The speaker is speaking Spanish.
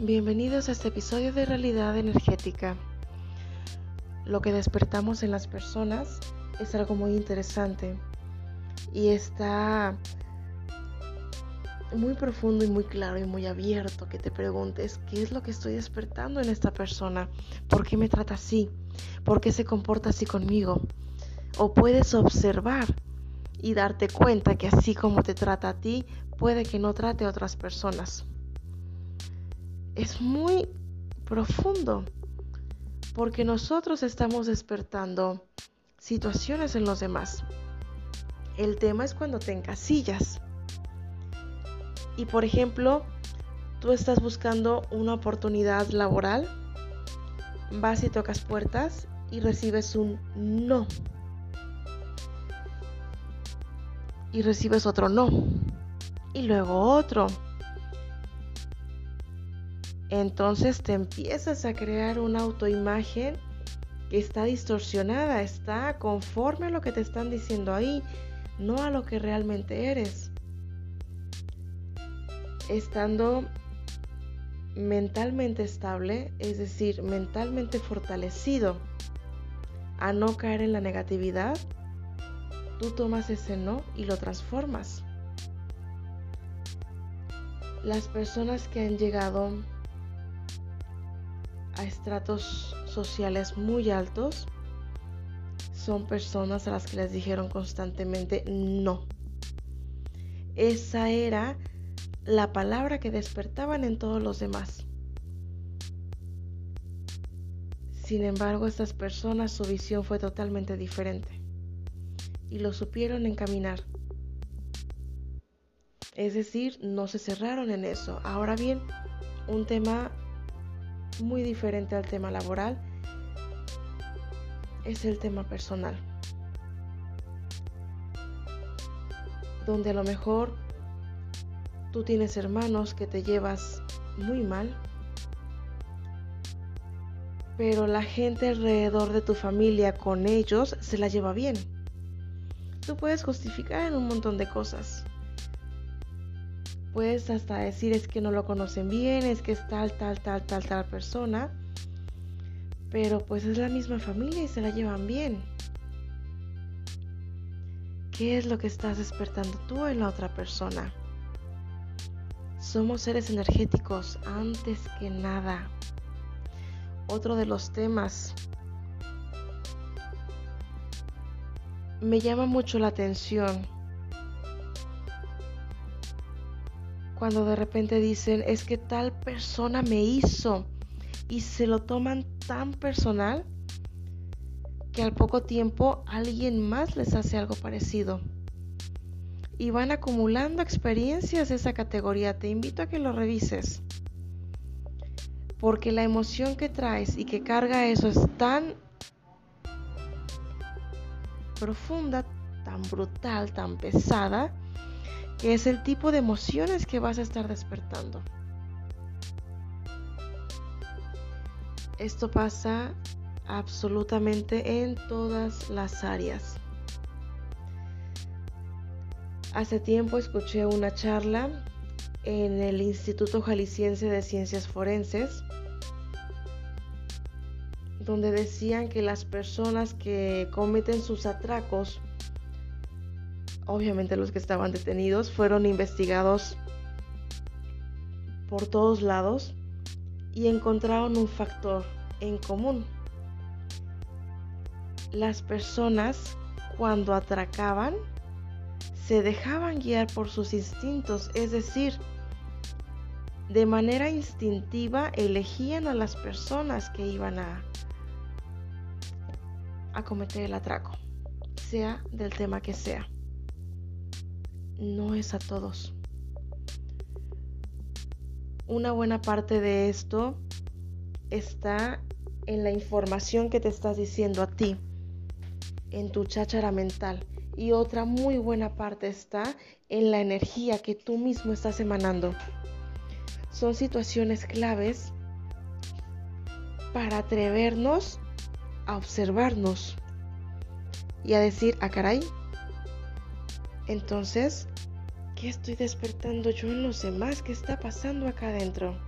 bienvenidos a este episodio de Realidad Energética. Lo que despertamos en las personas es algo muy interesante y está muy profundo y muy claro y muy abierto que te preguntes qué es lo que estoy despertando en esta persona, por qué me trata así, por qué se comporta así conmigo. O puedes observar y darte cuenta que así como te trata a ti, puede que no trate a otras personas. Es muy profundo porque nosotros estamos despertando situaciones en los demás. El tema es cuando te encasillas. Y por ejemplo, tú estás buscando una oportunidad laboral, vas y tocas puertas y recibes un no. Y recibes otro no. Y luego otro. Entonces te empiezas a crear una autoimagen que está distorsionada, está conforme a lo que te están diciendo ahí, no a lo que realmente eres estando mentalmente estable, es decir, mentalmente fortalecido a no caer en la negatividad, tú tomas ese no y lo transformas. Las personas que han llegado a estratos sociales muy altos son personas a las que les dijeron constantemente no. Esa era la palabra que despertaban en todos los demás. Sin embargo, estas personas su visión fue totalmente diferente y lo supieron encaminar. Es decir, no se cerraron en eso. Ahora bien, un tema muy diferente al tema laboral es el tema personal. Donde a lo mejor tú tienes hermanos que te llevas muy mal, pero la gente alrededor de tu familia con ellos se la lleva bien. Tú puedes justificar en un montón de cosas. Puedes hasta decir es que no lo conocen bien, es que es tal, tal, tal, tal, tal persona. Pero pues es la misma familia y se la llevan bien. ¿Qué es lo que estás despertando tú en la otra persona? Somos seres energéticos antes que nada. Otro de los temas me llama mucho la atención cuando de repente dicen es que tal persona me hizo y se lo toman tan personal que al poco tiempo alguien más les hace algo parecido y van acumulando experiencias de esa categoría. Te invito a que lo revises. Porque la emoción que traes y que carga eso es tan profunda, tan brutal, tan pesada, que es el tipo de emociones que vas a estar despertando. Esto pasa absolutamente en todas las áreas. Hace tiempo escuché una charla en el Instituto Jalisciense de Ciencias Forenses donde decían que las personas que cometen sus atracos, obviamente los que estaban detenidos, fueron investigados por todos lados y encontraron un factor en común. Las personas cuando atracaban se dejaban guiar por sus instintos, es decir, de manera instintiva elegían a las personas que iban a, a cometer el atraco, sea del tema que sea. No es a todos. Una buena parte de esto está en la información que te estás diciendo a ti, en tu cháchara mental y otra muy buena parte está en la energía que tú mismo estás emanando. Son situaciones claves para atrevernos a observarnos y a decir, a ah, caray, entonces, ¿qué estoy despertando yo en los demás? ¿Qué está pasando acá adentro?